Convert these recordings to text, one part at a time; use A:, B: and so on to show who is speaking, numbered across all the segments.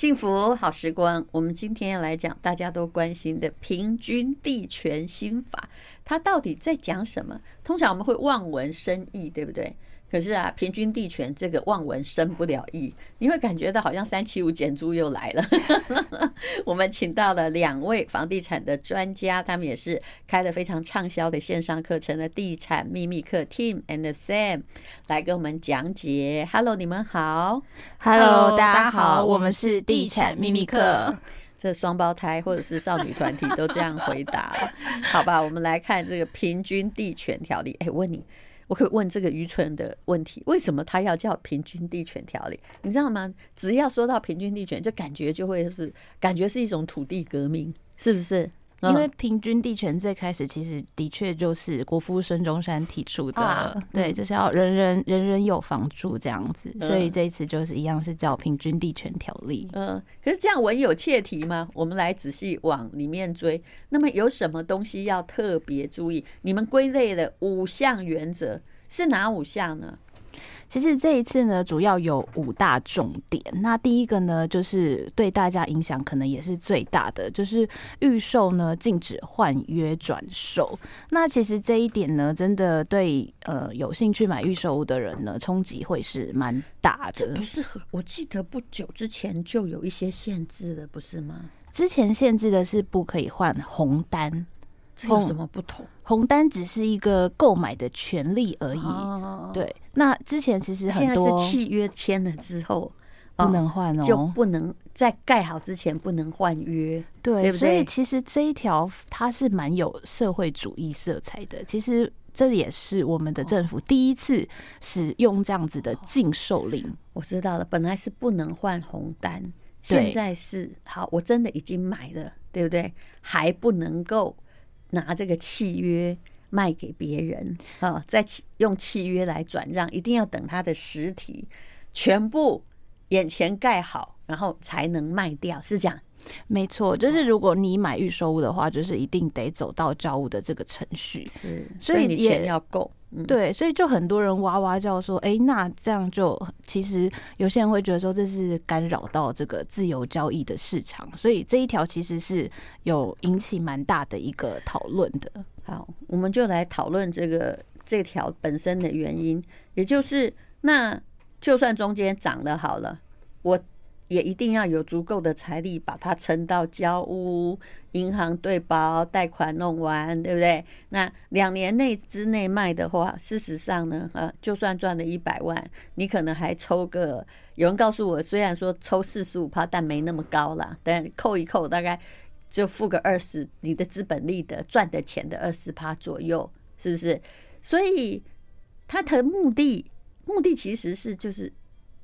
A: 幸福好时光，我们今天要来讲大家都关心的平均地权新法，它到底在讲什么？通常我们会望文生义，对不对？可是啊，平均地权这个望文生不了义，你会感觉到好像三七五减租又来了。我们请到了两位房地产的专家，他们也是开了非常畅销的线上课程的地产秘密课 Tim and Sam 来跟我们讲解。Hello，你们好。
B: Hello，大家好，我们是地产秘密课。
A: 这双胞胎或者是少女团体都这样回答，好吧？我们来看这个平均地权条例。哎，问你。我可以问这个愚蠢的问题：为什么他要叫平均地权条例？你知道吗？只要说到平均地权，就感觉就会是感觉是一种土地革命，是不是？
B: 因为平均地权最开始其实的确就是国父孙中山提出的，啊、对，就是要人人人人有房住这样子，所以这一次就是一样是叫平均地权条例。
A: 嗯，可是这样文有切题吗？我们来仔细往里面追。那么有什么东西要特别注意？你们归类的五项原则，是哪五项呢？
B: 其实这一次呢，主要有五大重点。那第一个呢，就是对大家影响可能也是最大的，就是预售呢禁止换约转售。那其实这一点呢，真的对呃有兴趣买预售屋的人呢，冲击会是蛮大的。
A: 不是，我记得不久之前就有一些限制了，不是吗？
B: 之前限制的是不可以换红单。
A: 有什么不同？
B: 红单只是一个购买的权利而已。对，那之前其实很多
A: 契约签了之后
B: 不能换哦，
A: 就不能在盖好之前不能换约。对，
B: 所以其实这一条它是蛮有社会主义色彩的。其实这也是我们的政府第一次使用这样子的禁售令。
A: 我知道了，本来是不能换红单，现在是好，我真的已经买了，对不对？还不能够。拿这个契约卖给别人啊，再用契约来转让，一定要等他的实体全部眼前盖好，然后才能卖掉，是这样？
B: 没错，就是如果你买预售屋的话，就是一定得走到交屋的这个程序，
A: 是，所以你钱要够。
B: 对，所以就很多人哇哇叫说，哎，那这样就其实有些人会觉得说，这是干扰到这个自由交易的市场，所以这一条其实是有引起蛮大的一个讨论的。
A: 好，我们就来讨论这个这条本身的原因，也就是那就算中间涨了好了，我。也一定要有足够的财力把它撑到交屋，银行对保，贷款弄完，对不对？那两年内之内卖的话，事实上呢，呃，就算赚了一百万，你可能还抽个。有人告诉我，虽然说抽四十五趴，但没那么高啦，但扣一扣，大概就付个二十，你的资本利得赚的钱的二十趴左右，是不是？所以他的目的，目的其实是就是。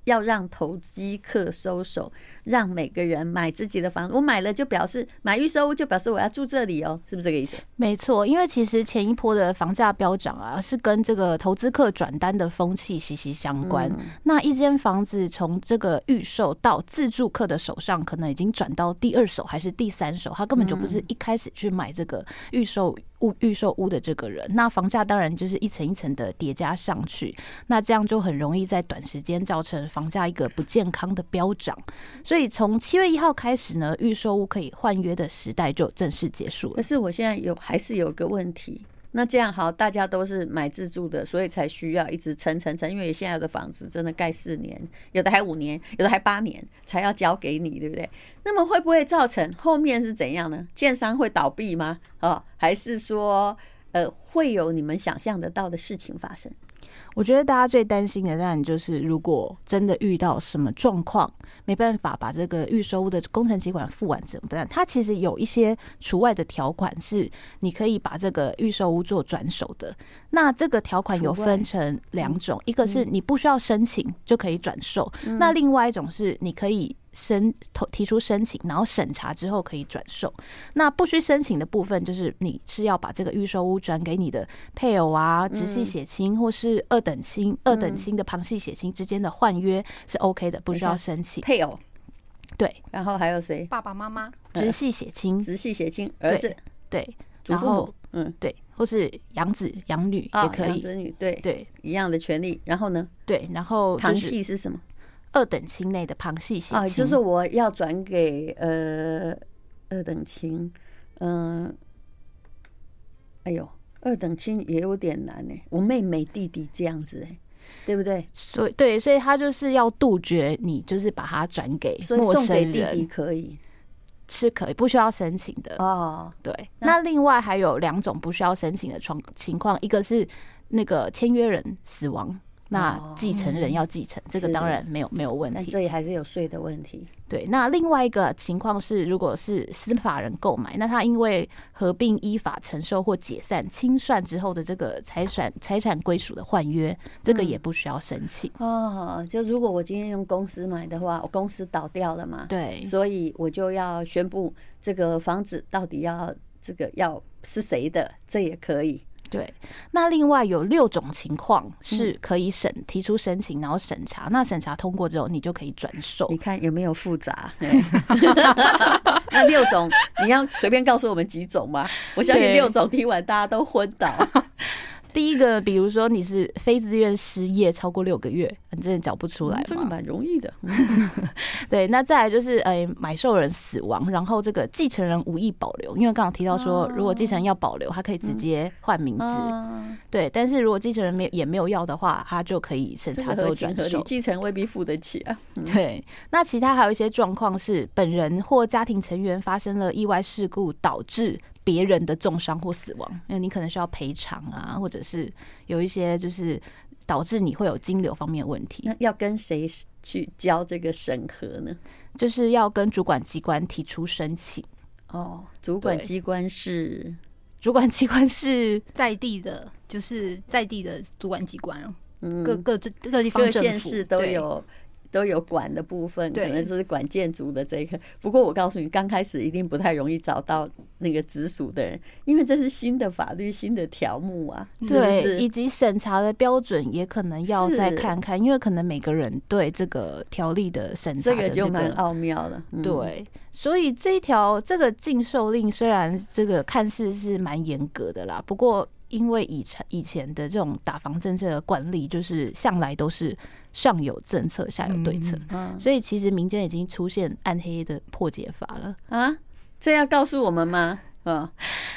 A: 要让投机客收手，让每个人买自己的房子。我买了就表示买预售屋，就表示我要住这里哦，是不是这个意思？
B: 没错，因为其实前一波的房价飙涨啊，是跟这个投资客转单的风气息息相关。嗯、那一间房子从这个预售到自住客的手上，可能已经转到第二手还是第三手，他根本就不是一开始去买这个预售。物预售屋的这个人，那房价当然就是一层一层的叠加上去，那这样就很容易在短时间造成房价一个不健康的飙涨。所以所以从七月一号开始呢，预售屋可以换约的时代就正式结束了。
A: 可是我现在有还是有个问题。那这样好，大家都是买自住的，所以才需要一直撑撑撑。因为现在的房子真的盖四年，有的还五年，有的还八年才要交给你，对不对？那么会不会造成后面是怎样呢？建商会倒闭吗？哦，还是说呃会有你们想象得到的事情发生？
B: 我觉得大家最担心的当然就是，如果真的遇到什么状况，没办法把这个预售屋的工程期款付完怎么办？它其实有一些除外的条款，是你可以把这个预售屋做转手的。那这个条款有分成两种，一个是你不需要申请就可以转售，那另外一种是你可以。申投提出申请，然后审查之后可以转售。那不需申请的部分，就是你是要把这个预售屋转给你的配偶啊、直系血亲，或是二等亲、二等亲的旁系血亲之间的换约是 OK 的，不需要申请。
A: 配偶，
B: 对，
A: 然后还有谁？
C: 爸爸妈妈、
B: 直系血亲、
A: 直系血亲、儿子，
B: 对，然后嗯，对，或是养子养女也可以，
A: 子女，对
B: 对，
A: 一样的权利。然后呢？
B: 对，然后
A: 旁系是什么？
B: 二等亲内的旁系血亲，
A: 啊，就是我要转给呃二等亲，嗯、呃，哎呦，二等亲也有点难呢。我妹妹弟弟这样子哎，对不对？
B: 所以对，所以他就是要杜绝你，就是把它转给陌生人，
A: 弟弟可以
B: 是可以不需要申请的
A: 哦。
B: 对，那另外还有两种不需要申请的状情况，一个是那个签约人死亡。那继承人要继承，这个当然没有没有问题。
A: 但这里还是有税的问题。
B: 对，那另外一个情况是，如果是司法人购买，那他因为合并、依法承受或解散、清算之后的这个财产财产归属的换约，这个也不需要申请。
A: 哦，就如果我今天用公司买的话，我公司倒掉了嘛？
B: 对，
A: 所以我就要宣布这个房子到底要这个要是谁的，这也可以。
B: 对，那另外有六种情况是可以审提出申请，然后审查，那审查通过之后，你就可以转售。
A: 你看有没有复杂？那六种你要随便告诉我们几种吗？我相信六种听完大家都昏倒。
B: 第一个，比如说你是非自愿失业超过六个月，你真的缴不出来吗？
A: 这个蛮容易的。
B: 对，那再来就是，呃，买受人死亡，然后这个继承人无意保留，因为刚刚提到说，如果继承人要保留，他可以直接换名字。对，但是如果继承人没也没有要的话，他就可以审查之后转手。
A: 继承未必付得起啊。
B: 对，那其他还有一些状况是，本人或家庭成员发生了意外事故，导致。别人的重伤或死亡，因为你可能需要赔偿啊，或者是有一些就是导致你会有金流方面的问题。
A: 那要跟谁去交这个审核呢？
B: 就是要跟主管机关提出申请。
A: 哦，主管机关是
B: 主管机关是
C: 在地的，就是在地的主管机关。
A: 嗯，
C: 各各各地方
A: 各县市都有。都有管的部分，可能就是管建筑的这个。不过我告诉你，刚开始一定不太容易找到那个直属的人，因为这是新的法律、新的条目啊。
B: 对，以及审查的标准也可能要再看看，因为可能每个人对这个条例的审查的
A: 这个就蛮奥妙了。
B: 对，所以这一条这个禁售令虽然这个看似是蛮严格的啦，不过。因为以前以前的这种打房政策的惯例，就是向来都是上有政策，下有对策，所以其实民间已经出现暗黑的破解法了
A: 啊！这要告诉我们吗？嗯，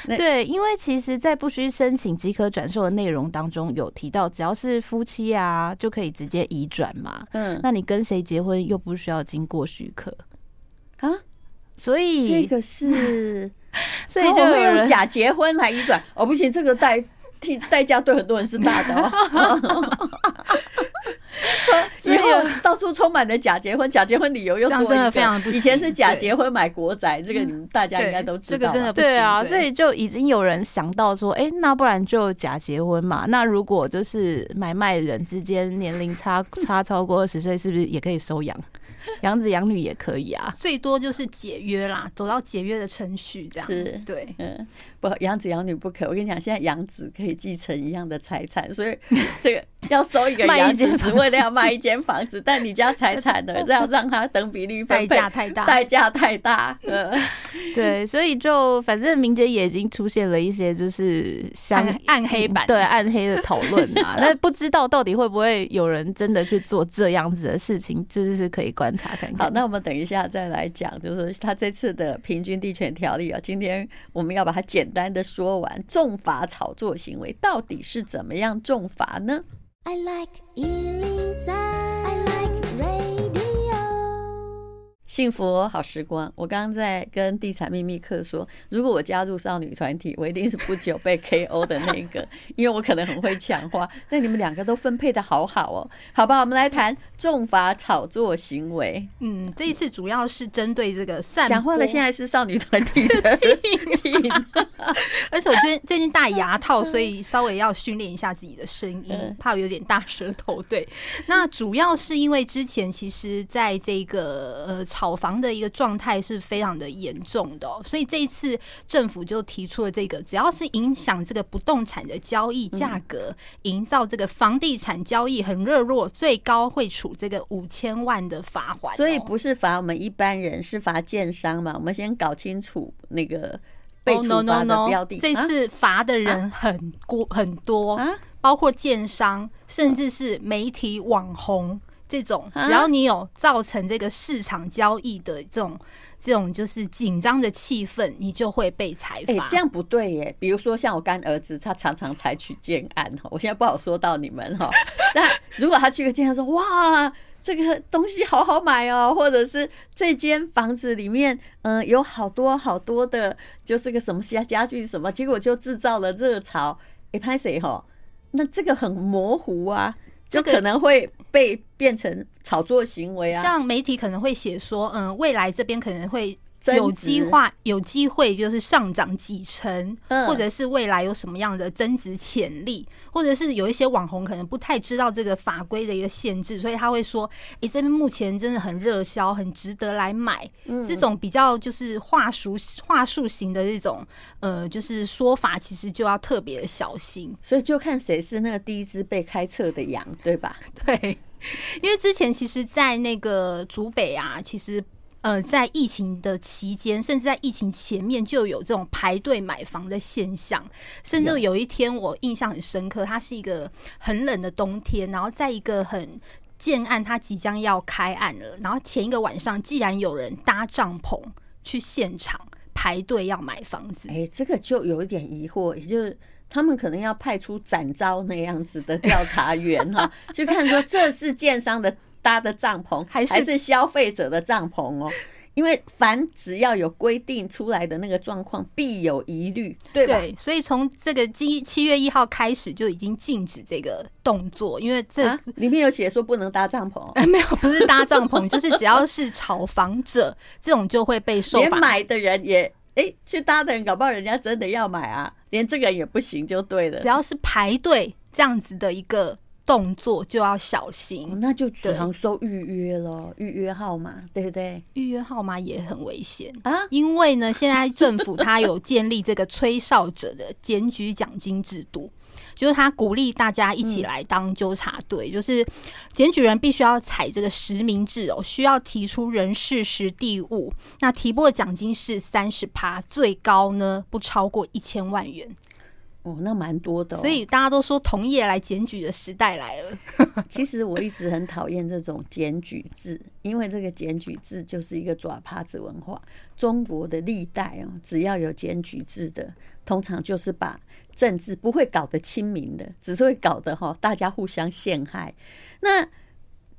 B: 对，因为其实，在不需申请即可转售的内容当中，有提到，只要是夫妻啊，就可以直接移转嘛。嗯，那你跟谁结婚又不需要经过许可
A: 啊？
B: 所以
A: 这个是。
B: 所以就会
A: 用假结婚来移转哦，不行，这个代替代价对很多人是大的哦。以后到处充满了假结婚，假结婚理由又多，
C: 真的非常不。
A: 以前是假结婚买国宅，这个你们大家应该都知道。
C: 这个真的不
B: 对啊，所以就已经有人想到说，哎，那不然就假结婚嘛？那如果就是买卖人之间年龄差差超过二十岁，是不是也可以收养？养子养女也可以啊，
C: 最多就是解约啦，走到解约的程序这样。
A: 是，
C: 对，
A: 嗯，不，养子养女不可。我跟你讲，现在养子可以继承一样的财产，所以这个 要收一个养子，只为了要卖一间房子，但你家财产呢，要让他等比例分配，
C: 代价太大，
A: 代价太大。嗯，
B: 对，所以就反正民间也已经出现了一些就是像
C: 暗，暗黑版，
B: 对暗黑的讨论嘛。那不知道到底会不会有人真的去做这样子的事情，就是可以观察看看。
A: 好，那我们等一下再来讲，就是他这次的平均地权条例啊，今天我们要把它简单的说完，重罚炒作行为到底是怎么样重罚呢？I like 幸福好时光，我刚刚在跟地产秘密客说，如果我加入少女团体，我一定是不久被 KO 的那个，因为我可能很会抢话。那你们两个都分配的好好哦，好吧，我们来谈重罚炒作行为。
C: 嗯，这一次主要是针对这个散
A: 讲话的，现在是少女团体的
C: 而且我最近最近戴牙套，所以稍微要训练一下自己的声音，怕有点大舌头。对，那主要是因为之前其实在这个呃。炒房的一个状态是非常的严重的，所以这一次政府就提出了这个，只要是影响这个不动产的交易价格，营造这个房地产交易很热络，最高会处这个五千万的罚锾。
A: 所以不是罚我们一般人，是罚建商嘛？我们先搞清楚那个被处罚的标的。
C: 这次罚的人很多很多，包括建商，甚至是媒体网红。这种只要你有造成这个市场交易的这种这种就是紧张的气氛，你就会被裁罚。
A: 哎，这样不对耶。比如说像我干儿子，他常常采取建案哈，我现在不好说到你们哈。但如果他去个建案说哇，这个东西好好买哦，或者是这间房子里面嗯有好多好多的，就是个什么家家具什么，结果就制造了热潮。哎，拍谁哈？那这个很模糊啊。就可能会被变成炒作行为啊，
C: 像媒体可能会写说，嗯，未来这边可能会。有机会，有机会就是上涨几成，或者是未来有什么样的增值潜力，或者是有一些网红可能不太知道这个法规的一个限制，所以他会说：“诶、欸，这边目前真的很热销，很值得来买。”这种比较就是话术话术型的这种呃，就是说法，其实就要特别的小心。
A: 所以就看谁是那个第一只被开测的羊，对吧？
C: 对，因为之前其实，在那个竹北啊，其实。呃，在疫情的期间，甚至在疫情前面就有这种排队买房的现象。甚至有一天，我印象很深刻，它是一个很冷的冬天，然后在一个很建案，它即将要开案了。然后前一个晚上，既然有人搭帐篷去现场排队要买房子，
A: 哎，这个就有一点疑惑，也就是他们可能要派出展昭那样子的调查员哈，去看说这是建商的。搭的帐篷还是还是消费者的帐篷哦，因为凡只要有规定出来的那个状况，必有疑虑，对吧？
C: 对，所以从这个七七月一号开始就已经禁止这个动作，因为这、啊、
A: 里面有写说不能搭帐篷，
C: 哎，没有，不是搭帐篷，就是只要是炒房者，这种就会被受罚。
A: 连买的人也哎、欸，去搭的人，搞不好人家真的要买啊，连这个也不行，就对了。
C: 只要是排队这样子的一个。动作就要小心，
A: 哦、那就只能收预约了，预约号码，对不对？
C: 预约号码也很危险。啊，因为呢，现在政府它有建立这个吹哨者的检举奖金制度，就是他鼓励大家一起来当纠察队，嗯、就是检举人必须要采这个实名制哦，需要提出人事实地物，那提拨的奖金是三十趴，最高呢不超过一千万元。
A: 哦，那蛮多的，哦，
C: 所以大家都说同业来检举的时代来了。
A: 其实我一直很讨厌这种检举制，因为这个检举制就是一个抓耙子文化。中国的历代哦，只要有检举制的，通常就是把政治不会搞得亲民的，只是会搞得哈大家互相陷害。那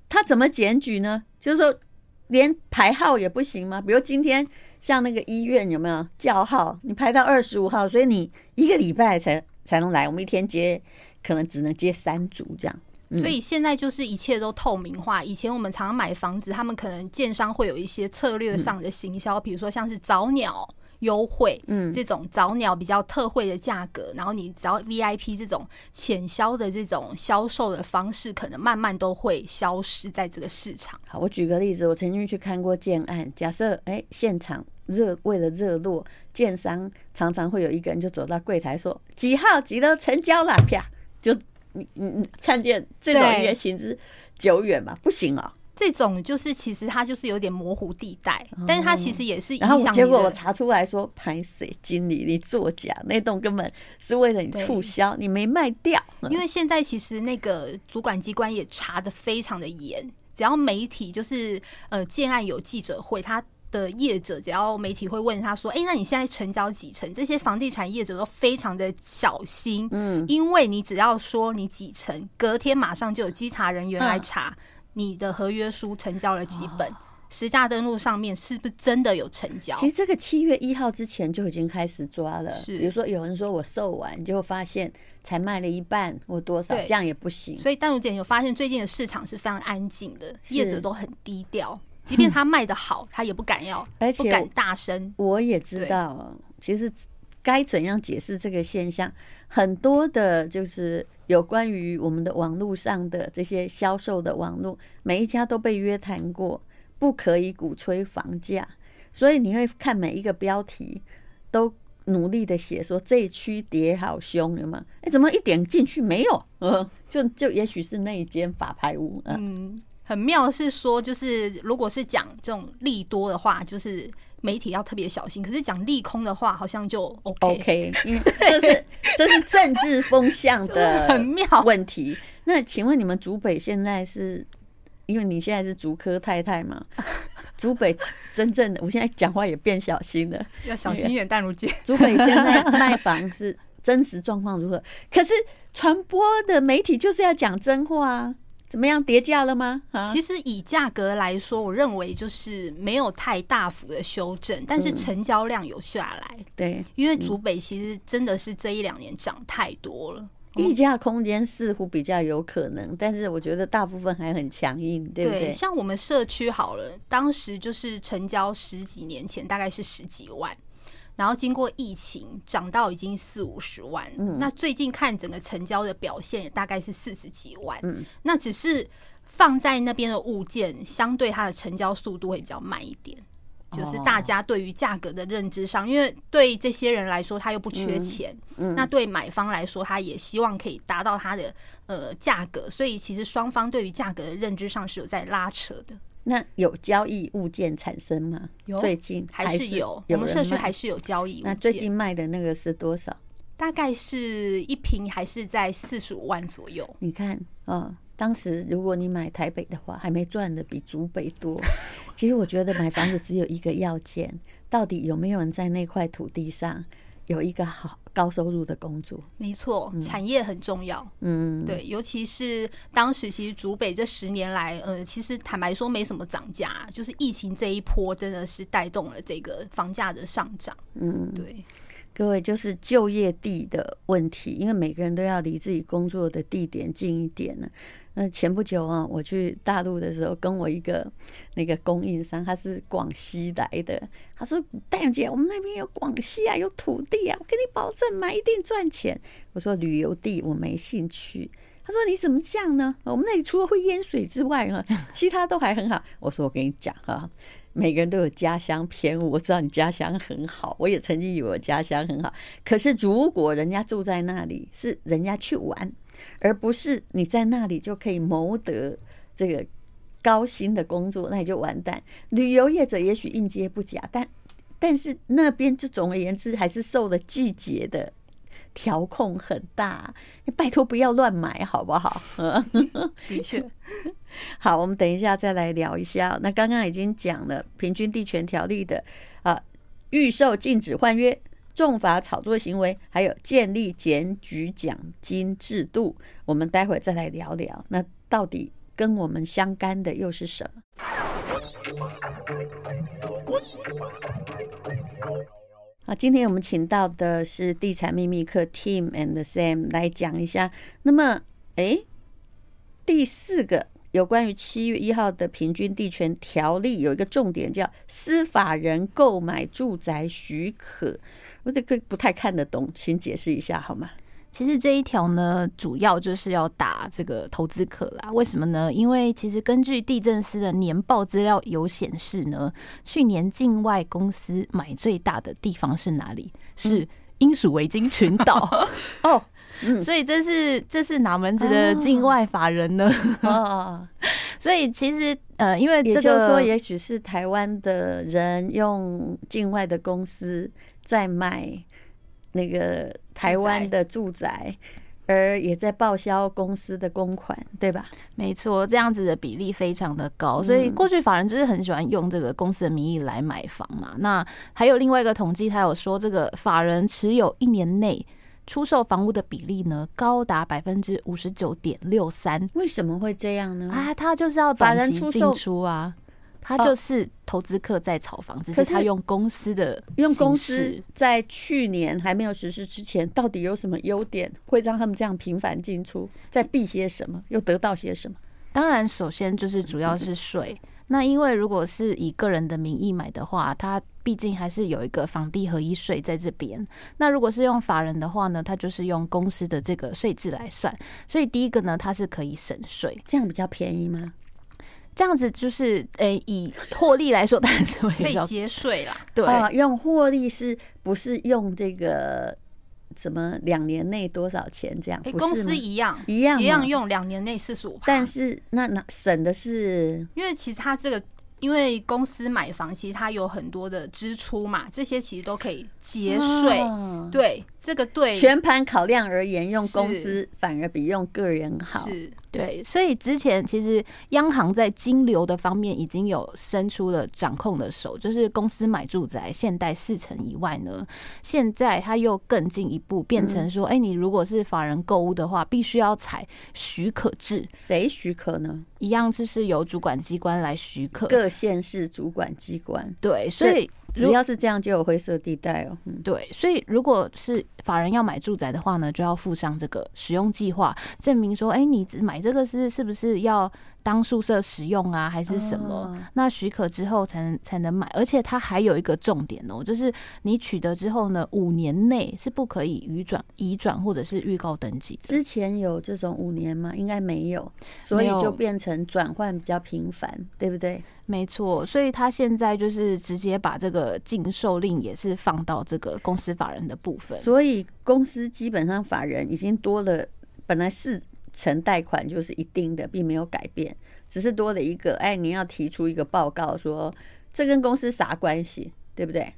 A: 他怎么检举呢？就是说连排号也不行吗？比如今天。像那个医院有没有叫号？你排到二十五号，所以你一个礼拜才才能来。我们一天接可能只能接三组这样。
C: 所以现在就是一切都透明化。以前我们常常买房子，他们可能建商会有一些策略上的行销，比如说像是早鸟优惠，嗯，这种早鸟比较特惠的价格，然后你只要 VIP 这种潜销的这种销售的方式，可能慢慢都会消失在这个市场。
A: 好，我举个例子，我曾经去看过建案，假设哎现场。热为了热络，建商常常会有一个人就走到柜台说几号几楼成交了，啪，就你你你看见这种也行之久远嘛？不行啊、喔，
C: 这种就是其实它就是有点模糊地带，哦、但是它其实也是影
A: 响。结果我查出来说，拍谁经理你作假，那栋根本是为了你促销，你没卖掉。
C: 因为现在其实那个主管机关也查的非常的严，只要媒体就是呃建案有记者会，他。的业者，只要媒体会问他说：“哎、欸，那你现在成交几成？”这些房地产业者都非常的小心，嗯，因为你只要说你几成，隔天马上就有稽查人员来查你的合约书成交了几本，实价登录上面是不是真的有成交？
A: 其实这个七月一号之前就已经开始抓了，是比如说有人说我售完，就发现才卖了一半或多少，这样也不行。
C: 所以淡如姐有发现最近的市场是非常安静的，业者都很低调。即便他卖的好，他也不敢要，而且不敢大声。
A: 我也知道，其实该怎样解释这个现象，很多的就是有关于我们的网络上的这些销售的网络，每一家都被约谈过，不可以鼓吹房价。所以你会看每一个标题都努力的写说这一区跌好凶，有吗？哎，怎么一点进去没有？嗯，就就也许是那一间法拍屋，嗯。
C: 很妙的是说，就是如果是讲这种利多的话，就是媒体要特别小心；可是讲利空的话，好像就 OK。
A: OK，因为这是这是政治风向的很妙问题。那请问你们竹北现在是因为你现在是竹科太太嘛，竹北真正的，我现在讲话也变小心了，
C: 要小心一点，淡如姐。
A: 竹北现在卖房是真实状况如何？可是传播的媒体就是要讲真话啊。怎么样？跌价了吗？啊，
C: 其实以价格来说，我认为就是没有太大幅的修正，但是成交量有下来。
A: 嗯、对，
C: 因为竹北其实真的是这一两年涨太多了，
A: 溢价空间似乎比较有可能，但是我觉得大部分还很强硬，对不对？对，
C: 像我们社区好了，当时就是成交十几年前大概是十几万。然后经过疫情涨到已经四五十万，嗯，那最近看整个成交的表现也大概是四十几万，嗯，那只是放在那边的物件相对它的成交速度会比较慢一点，就是大家对于价格的认知上，因为对这些人来说他又不缺钱，嗯，那对买方来说他也希望可以达到他的呃价格，所以其实双方对于价格的认知上是有在拉扯的。
A: 那有交易物件产生吗？
C: 有，
A: 最近
C: 还是有，我们社区还是有交易物件。
A: 那最近卖的那个是多少？
C: 大概是一平还是在四十五万左右。
A: 你看，哦，当时如果你买台北的话，还没赚的比竹北多。其实我觉得买房子只有一个要件，到底有没有人在那块土地上有一个好高收入的工作，
C: 没错，产业很重要。嗯，对，尤其是当时其实竹北这十年来，呃，其实坦白说没什么涨价，就是疫情这一波真的是带动了这个房价的上涨。嗯，对。
A: 各位，就是就业地的问题，因为每个人都要离自己工作的地点近一点呢。那前不久啊，我去大陆的时候，跟我一个那个供应商，他是广西来的，他说：“戴姐，我们那边有广西啊，有土地啊，我跟你保证买一定赚钱。”我说：“旅游地我没兴趣。”他说：“你怎么这样呢？我们那里除了会淹水之外呢，其他都还很好。”我说：“我跟你讲哈。”每个人都有家乡偏误，我知道你家乡很好，我也曾经以为我家乡很好。可是如果人家住在那里，是人家去玩，而不是你在那里就可以谋得这个高薪的工作，那你就完蛋。旅游业者也许应接不暇，但但是那边就总而言之还是受了季节的。调控很大，你拜托不要乱买，好不好？
C: 的确，
A: 好，我们等一下再来聊一下。那刚刚已经讲了平均地权条例的啊，预售禁止换约、重罚炒作行为，还有建立检举奖金制度，我们待会再来聊聊。那到底跟我们相干的又是什么？好，今天我们请到的是地产秘密客 Tim and Sam 来讲一下。那么，诶，第四个有关于七月一号的平均地权条例有一个重点叫司法人购买住宅许可，我这个不太看得懂，请解释一下好吗？
B: 其实这一条呢，主要就是要打这个投资客啦。为什么呢？因为其实根据地震司的年报资料有显示呢，去年境外公司买最大的地方是哪里？是英属维京群岛 哦。所以这是这是哪门子的境外法人呢？哦，所以其实呃，因为这个
A: 也就是说，也许是台湾的人用境外的公司在卖。那个台湾的住宅，而也在报销公司的公款，对吧？
B: 没错，这样子的比例非常的高，所以过去法人就是很喜欢用这个公司的名义来买房嘛。那还有另外一个统计，他有说这个法人持有一年内出售房屋的比例呢，高达百分之五十九点六三。
A: 为什么会这样呢？
B: 啊，他就是要短期进出啊。他就是投资客在炒房，只是他用公司的
A: 用公司在去年还没有实施之前，到底有什么优点会让他们这样频繁进出？在避些什么？又得到些什么？
B: 当然，首先就是主要是税。那因为如果是以个人的名义买的话，他毕竟还是有一个房地合一税在这边。那如果是用法人的话呢，他就是用公司的这个税制来算。所以第一个呢，它是可以省税，
A: 这样比较便宜吗？
B: 这样子就是，诶、欸，以获利来说，当然是会
C: 可以节税啦。
B: 对，
A: 啊、用获利是不是用这个什么两年内多少钱这样？
C: 欸、公司一样，
A: 一样，
C: 一样用两年内四十五。
A: 但是那那省的是，
C: 因为其实它这个，因为公司买房，其实它有很多的支出嘛，这些其实都可以节税。哦、对，这个对
A: 全盘考量而言，用公司反而比用个人好。
C: 是，
B: 对，所以之前其实央行在金流的方面已经有伸出了掌控的手，就是公司买住宅限贷四成以外呢，现在它又更进一步变成说，哎、嗯，你如果是法人购物的话，必须要采许可制。
A: 谁许可呢？
B: 一样就是由主管机关来许可，
A: 各县市主管机关。
B: 对，所以。
A: 只要是这样，就有灰色地带哦。嗯，
B: 对，所以如果是法人要买住宅的话呢，就要附上这个使用计划，证明说，哎，你只买这个是是不是要当宿舍使用啊，还是什么？那许可之后才能才能买。而且它还有一个重点哦，就是你取得之后呢，五年内是不可以移转、移转或者是预告登记。
A: 之前有这种五年吗？应该没有，所以就变成转换比较频繁，对不对？
B: 没错，所以他现在就是直接把这个禁售令也是放到这个公司法人的部分，
A: 所以公司基本上法人已经多了，本来四成贷款就是一定的，并没有改变，只是多了一个，哎，你要提出一个报告说这跟公司啥关系，对不对？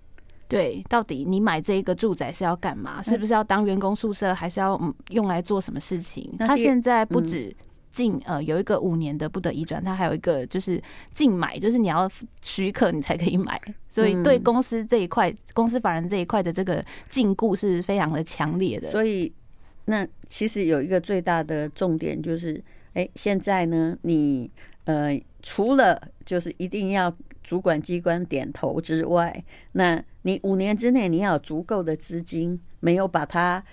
B: 对，到底你买这一个住宅是要干嘛？是不是要当员工宿舍，还是要用来做什么事情？他现在不止。禁呃有一个五年的不得移转，他还有一个就是禁买，就是你要许可你才可以买，所以对公司这一块、嗯、公司法人这一块的这个禁锢是非常的强烈的。
A: 所以那其实有一个最大的重点就是，哎、现在呢，你呃除了就是一定要主管机关点头之外，那你五年之内你要有足够的资金，没有把它。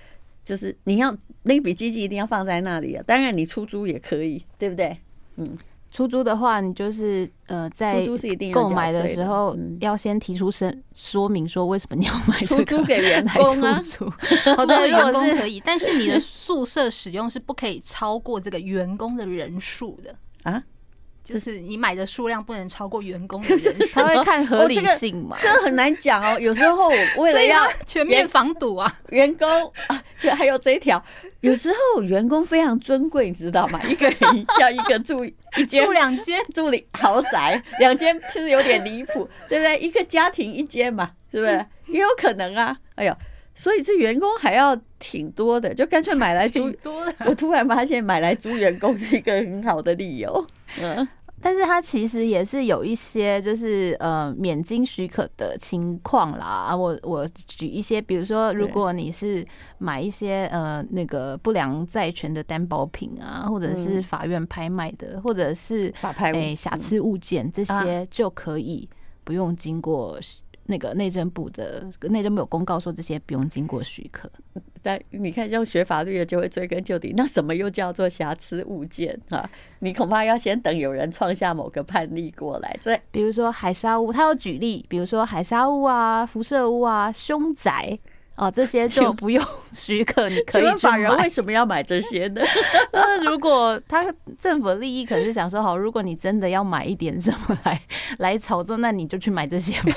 A: 就是你要那笔基金一定要放在那里啊，当然你出租也可以，对不对？嗯，
B: 出租的话，你就是呃，在购买的时候要先提出申说明，说为什么你要买
A: 出租给 员工啊？
C: 出租 员工可以，但是你的宿舍使用是不可以超过这个员工的人数的啊。就是你买的数量不能超过员工的 人数，
B: 他会看合理性嘛？
A: 这个很难讲哦。有时候为了要
C: 全面防堵啊，
A: 员工啊，还有这一条，有时候员工非常尊贵，你知道吗？一个人要一个住一间，
C: 住两间，
A: 住里豪宅两间，其实有点离谱，对不对？一个家庭一间嘛，是不是？也有可能啊。哎呦，所以这员工还要挺多的，就干脆买来租。多的，我突然发现买来租员工是一个很好的理由。嗯。
B: 但是它其实也是有一些就是呃免经许可的情况啦。啊，我我举一些，比如说如果你是买一些呃那个不良债权的担保品啊，或者是法院拍卖的，或者是
A: 法拍
B: 诶瑕疵物件，这些就可以不用经过。那个内政部的内政部有公告说，这些不用经过许可。
A: 但你看，像学法律的就会追根究底，那什么又叫做瑕疵物件啊？你恐怕要先等有人创下某个判例过来。这
B: 比如说海砂屋，他有举例，比如说海砂屋啊、辐射屋啊、凶宅。哦，这些就不用 许可，你可以去买。
A: 法人为什么要买这些呢？
B: 那如果他政府的利益可能是想说，好，如果你真的要买一点什么来 来炒作，那你就去买这些吧。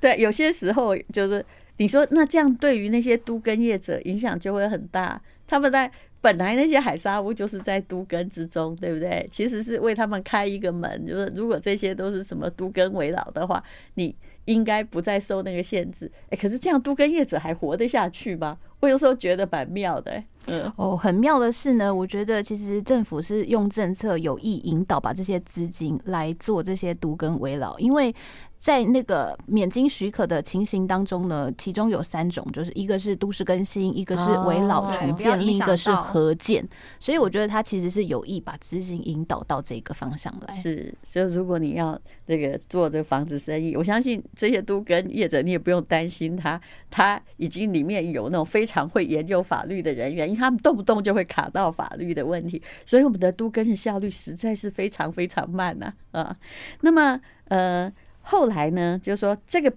A: 对，有些时候就是你说，那这样对于那些都更业者影响就会很大。他们在本来那些海砂屋就是在都根之中，对不对？其实是为他们开一个门，就是如果这些都是什么都根围绕的话，你。应该不再受那个限制，哎，可是这样都跟业者还活得下去吗？我有时候觉得蛮妙的，嗯，
B: 哦，很妙的是呢，我觉得其实政府是用政策有意引导，把这些资金来做这些都更危老，因为。在那个免经许可的情形当中呢，其中有三种，就是一个是都市更新，一个是危老重建，另一个是合建。所以我觉得他其实是有意把资金引导到这个方向来。
A: 是，所以如果你要这个做这个房子生意，我相信这些都跟业者，你也不用担心他，他已经里面有那种非常会研究法律的人员，因为他们动不动就会卡到法律的问题，所以我们的都更的效率实在是非常非常慢呐啊。那么呃。后来呢，就是说这个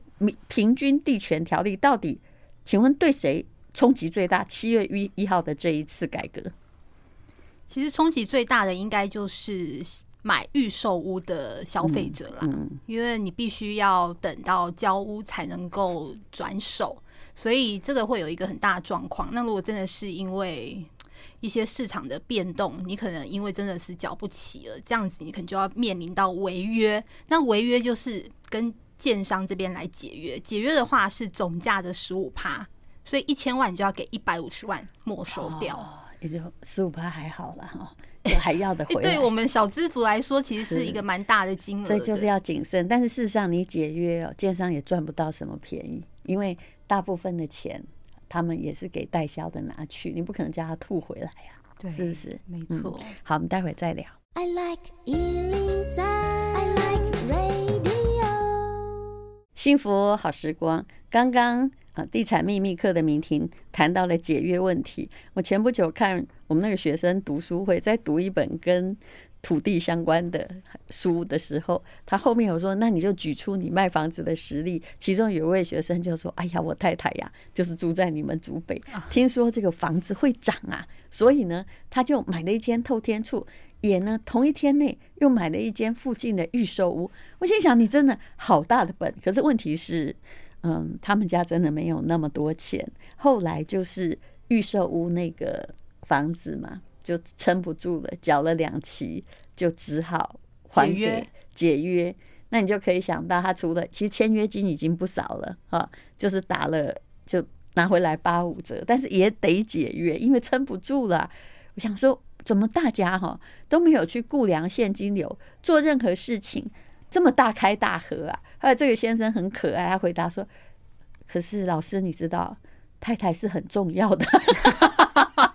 A: 平均地权条例到底，请问对谁冲击最大？七月一一号的这一次改革，
C: 其实冲击最大的应该就是买预售屋的消费者啦，嗯，因为你必须要等到交屋才能够转手，所以这个会有一个很大的状况。那如果真的是因为一些市场的变动，你可能因为真的是缴不起了，这样子你可能就要面临到违约。那违约就是跟建商这边来解约，解约的话是总价的十五趴，所以一千万你就要给一百五十万没收掉，
A: 哦、也就十五趴还好了哈，还要的 回来。
C: 对我们小资族来说，其实是一个蛮大的金额，
A: 所以就是要谨慎。但是事实上，你解约哦，建商也赚不到什么便宜，因为大部分的钱他们也是给代销的拿去，你不可能叫他吐回来呀、啊，对，是不是？
C: 没错、
A: 嗯。好，我们待会再聊。I like 103, I like radio 幸福好时光，刚刚啊，地产秘密课的明婷谈到了解约问题。我前不久看我们那个学生读书会，在读一本跟土地相关的书的时候，他后面有说：“那你就举出你卖房子的实例。”其中有一位学生就说：“哎呀，我太太呀，就是住在你们竹北，听说这个房子会涨啊，所以呢，他就买了一间透天厝。”也呢，同一天内又买了一间附近的预售屋。我心想，你真的好大的本。可是问题是，嗯，他们家真的没有那么多钱。后来就是预售屋那个房子嘛，就撑不住了，缴了两期，就只好还给解约。那你就可以想到，他除了其实签约金已经不少了啊，就是打了就拿回来八五折，但是也得解约，因为撑不住了。我想说。怎么大家哈都没有去估量现金流，做任何事情这么大开大合啊？后来这个先生很可爱，他回答说：“可是老师，你知道太太是很重要的。”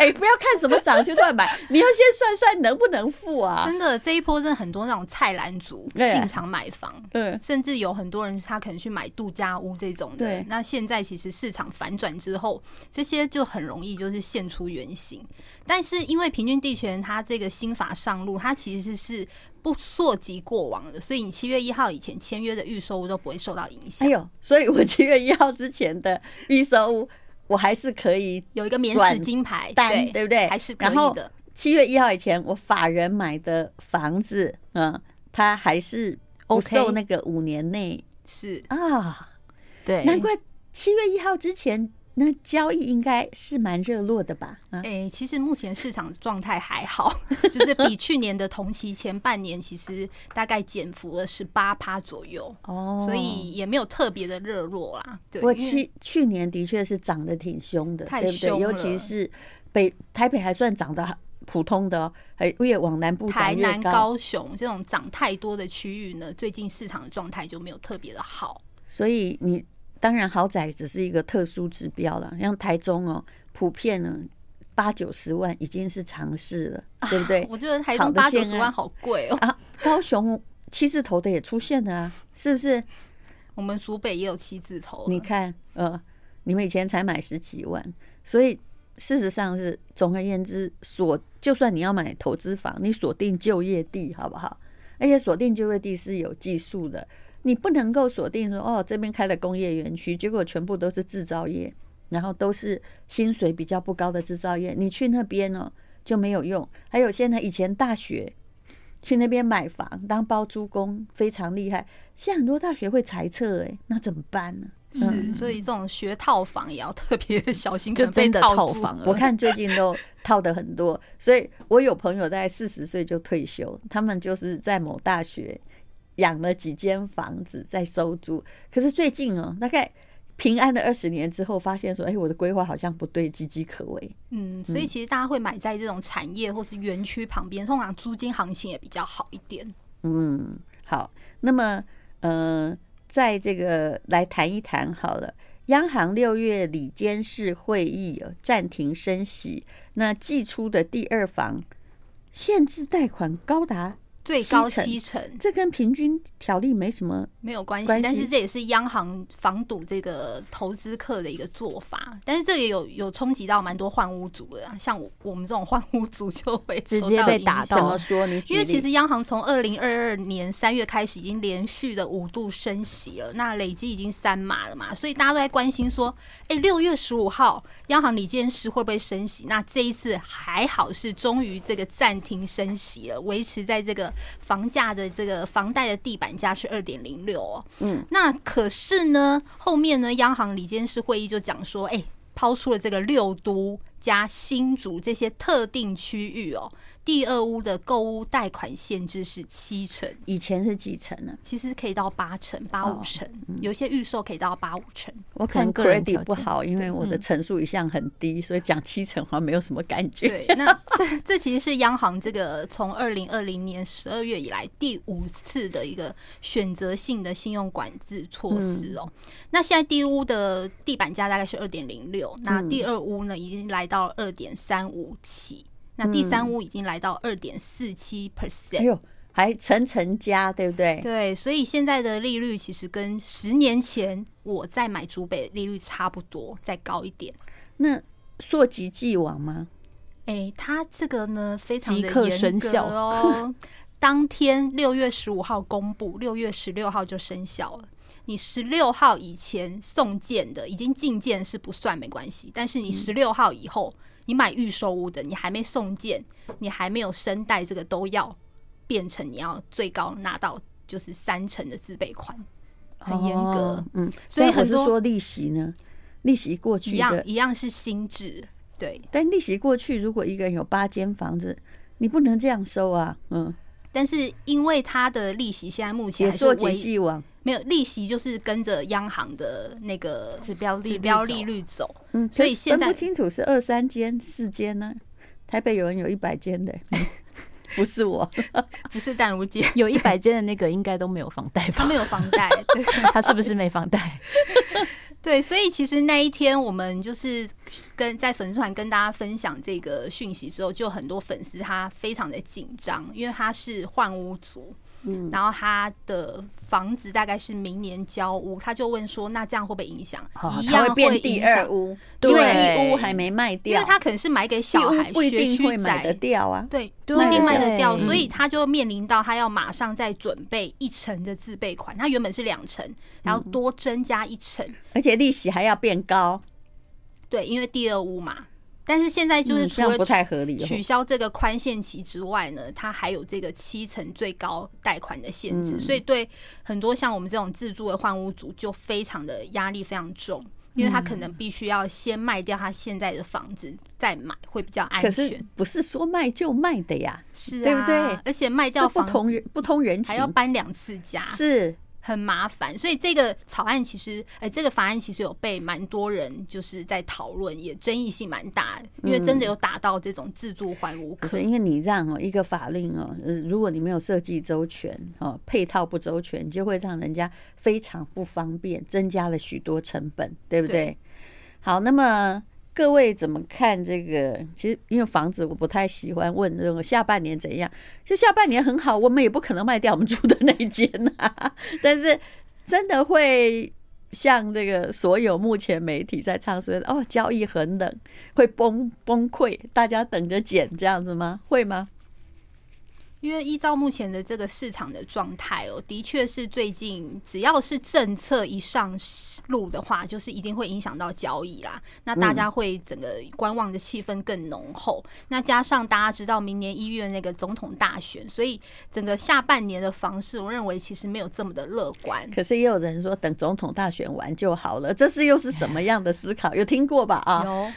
A: 哎、欸，不要看什么涨就乱买，你要先算算能不能付啊！
C: 真的，这一波真的很多那种菜篮族进场买房，
A: 对，
C: 甚至有很多人他可能去买度假屋这种的。
A: 对，
C: 那现在其实市场反转之后，这些就很容易就是现出原形。但是因为平均地权它这个新法上路，它其实是不溯及过往的，所以你七月一号以前签约的预售屋都不会受到影响。
A: 哎呦，所以我七月一号之前的预售屋。我还是可以
C: 有一个免死金牌单，
A: 对不对？
C: 还是可以的。
A: 七月一号以前，我法人买的房子，嗯，它还是不受那个五年内
C: 是
A: 啊，
C: 对，
A: 难怪七月一号之前。那交易应该是蛮热络的吧？哎、
C: 欸，其实目前市场状态还好，就是比去年的同期前半年，其实大概减幅了十八趴左右哦，所以也没有特别的热络啦。对，
A: 我去去年的确是涨得挺凶的，对不对？尤其是北台北还算涨得普通的，哦，还越往南部越。
C: 台南、高雄这种涨太多的区域呢，最近市场的状态就没有特别的好，
A: 所以你。当然，豪宅只是一个特殊指标了。像台中哦，普遍呢八九十万已经是常事了，对不对？
C: 我觉得台中八九十万好贵哦。
A: 啊，高雄七字头的也出现了啊，是不是？
C: 我们竹北也有七字头。
A: 你看，呃，你们以前才买十几万，所以事实上是，总而言之，锁就算你要买投资房，你锁定就业地好不好？而且锁定就业地是有技术的。你不能够锁定说哦，这边开了工业园区，结果全部都是制造业，然后都是薪水比较不高的制造业，你去那边呢就没有用。还有现在以前大学去那边买房当包租公非常厉害，现在很多大学会裁撤，哎，那怎么办呢？
C: 是，所以这种学套房也要特别小心，
A: 就真的套房。我看最近都套的很多，所以我有朋友在四十岁就退休，他们就是在某大学。养了几间房子在收租，可是最近哦，大概平安的二十年之后，发现说，哎，我的规划好像不对，岌岌可危。
C: 嗯，所以其实大家会买在这种产业或是园区旁边，通常租金行情也比较好一点。
A: 嗯，好，那么呃，在这个来谈一谈好了，央行六月里监事会议暂停升息，那寄出的第二房限制贷款高达。
C: 最高七成，
A: 这跟平均条例没什么
C: 没有关系，但是这也是央行防堵这个投资客的一个做法。但是这也有有冲击到蛮多换屋族的，像我们这种换屋族就会
B: 直接被打到。
A: 怎么说？你
C: 因为其实央行从二零二二年三月开始已经连续的五度升息了，那累计已经三码了嘛，所以大家都在关心说，哎，六月十五号央行理监事会不会升息？那这一次还好是终于这个暂停升息了，维持在这个。房价的这个房贷的地板价是二点零六哦，嗯，那可是呢，后面呢，央行里监事会议就讲说，哎，抛出了这个六都加新竹这些特定区域哦。第二屋的购物贷款限制是七成，
A: 以前是几成呢？
C: 其实可以到八成、八五成，有些预售可以到八五成。
A: 我可能 credit 不好，因为我的层数一向很低，所以讲七成好像没有什么感觉。
C: 对，那 这这其实是央行这个从二零二零年十二月以来第五次的一个选择性的信用管制措施哦。那现在第一屋的地板价大概是二点零六，那第二屋呢已经来到二点三五起。那第三屋已经来到二点四七 percent，哎呦，
A: 还层层加，对不对？
C: 对，所以现在的利率其实跟十年前我在买竹北利率差不多，再高一点。
A: 那溯及既往吗？
C: 哎、欸，它这个呢非常的严格哦。当天六月十五号公布，六月十六号就生效了。你十六号以前送件的，已经进件是不算没关系，但是你十六号以后。嗯你买预售屋的，你还没送件，你还没有申贷，这个都要变成你要最高拿到就是三成的自备款，很严格。哦、嗯，所以很多
A: 说利息呢，利息过去
C: 一样一样是新制，对。
A: 但利息过去，如果一个人有八间房子，你不能这样收啊。嗯，
C: 但是因为他的利息现在目前
A: 也溯及既往。
C: 没有利息，就是跟着央行的那个
B: 指标
C: 指标利率走。
A: 嗯，所以现在不清楚是二三间、四间呢？台北有人有一百间的，不是我，
C: 不是淡如姐，
B: 有一百间的那个应该都没有房贷吧？
C: 他没有房贷，对
B: 他是不是没房贷？
C: 对，所以其实那一天我们就是跟在粉丝团跟大家分享这个讯息之后，就很多粉丝他非常的紧张，因为他是换屋族。嗯，然后他的房子大概是明年交屋，他就问说：“那这样会不会影响？
A: 一样会变第二屋，因为一屋还没卖掉，
C: 因为他可能是买给小孩，
A: 不一定会买得掉啊。
C: 对，不一定卖得掉，所以他就面临到他要马上再准备一成的自备款，他原本是两成，然后多增加一成，
A: 而且利息还要变高。
C: 对，因为第二屋嘛。”但是现在就是除了取消这个宽限期之外呢，它还有这个七成最高贷款的限制，所以对很多像我们这种自住的换屋族就非常的压力非常重，因为他可能必须要先卖掉他现在的房子再买会比较安全。
A: 不是说卖就卖的呀，
C: 是啊，
A: 对不对？
C: 而且卖掉房子
A: 不同人不通人情，
C: 还要搬两次家，
A: 是。
C: 很麻烦，所以这个草案其实，哎、欸，这个法案其实有被蛮多人就是在讨论，也争议性蛮大，因为真的有打到这种自助还无。可是
A: 因为你让哦一个法令哦，如果你没有设计周全哦，配套不周全，就会让人家非常不方便，增加了许多成本，对不对？对。好，那么。各位怎么看这个？其实因为房子我不太喜欢问这种下半年怎样，就下半年很好，我们也不可能卖掉我们住的那一间呐。但是真的会像这个所有目前媒体在唱说哦，交易很冷，会崩崩溃，大家等着捡这样子吗？会吗？
C: 因为依照目前的这个市场的状态哦，的确是最近只要是政策一上路的话，就是一定会影响到交易啦。那大家会整个观望的气氛更浓厚。那加上大家知道明年一月那个总统大选，所以整个下半年的房市，我认为其实没有这么的乐观。
A: 可是也有人说等总统大选完就好了，这是又是什么样的思考？有听过吧？啊，
C: 有。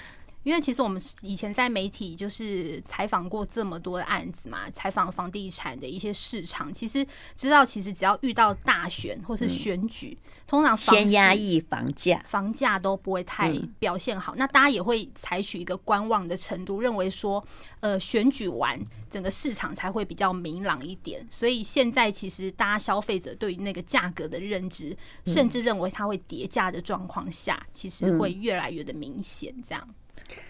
C: 因为其实我们以前在媒体就是采访过这么多的案子嘛，采访房地产的一些市场，其实知道其实只要遇到大选或是选举，通常
A: 先压抑房价，
C: 房价都不会太表现好。那大家也会采取一个观望的程度，认为说，呃，选举完整个市场才会比较明朗一点。所以现在其实大家消费者对于那个价格的认知，甚至认为它会叠价的状况下，其实会越来越的明显，这样。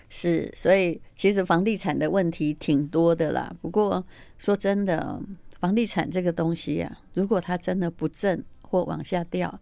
A: 是，所以其实房地产的问题挺多的啦。不过说真的，房地产这个东西呀、啊，如果它真的不振或往下掉，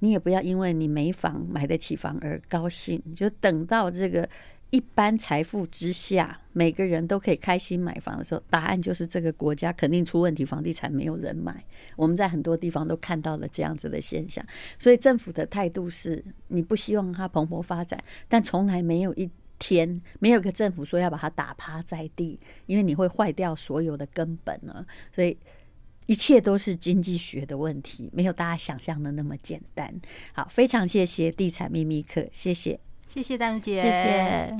A: 你也不要因为你没房买得起房而高兴。就等到这个一般财富之下，每个人都可以开心买房的时候，答案就是这个国家肯定出问题，房地产没有人买。我们在很多地方都看到了这样子的现象。所以政府的态度是，你不希望它蓬勃发展，但从来没有一。天没有个政府说要把它打趴在地，因为你会坏掉所有的根本呢。所以一切都是经济学的问题，没有大家想象的那么简单。好，非常谢谢地产秘密课，谢谢，
C: 谢谢丹姐，
B: 谢谢。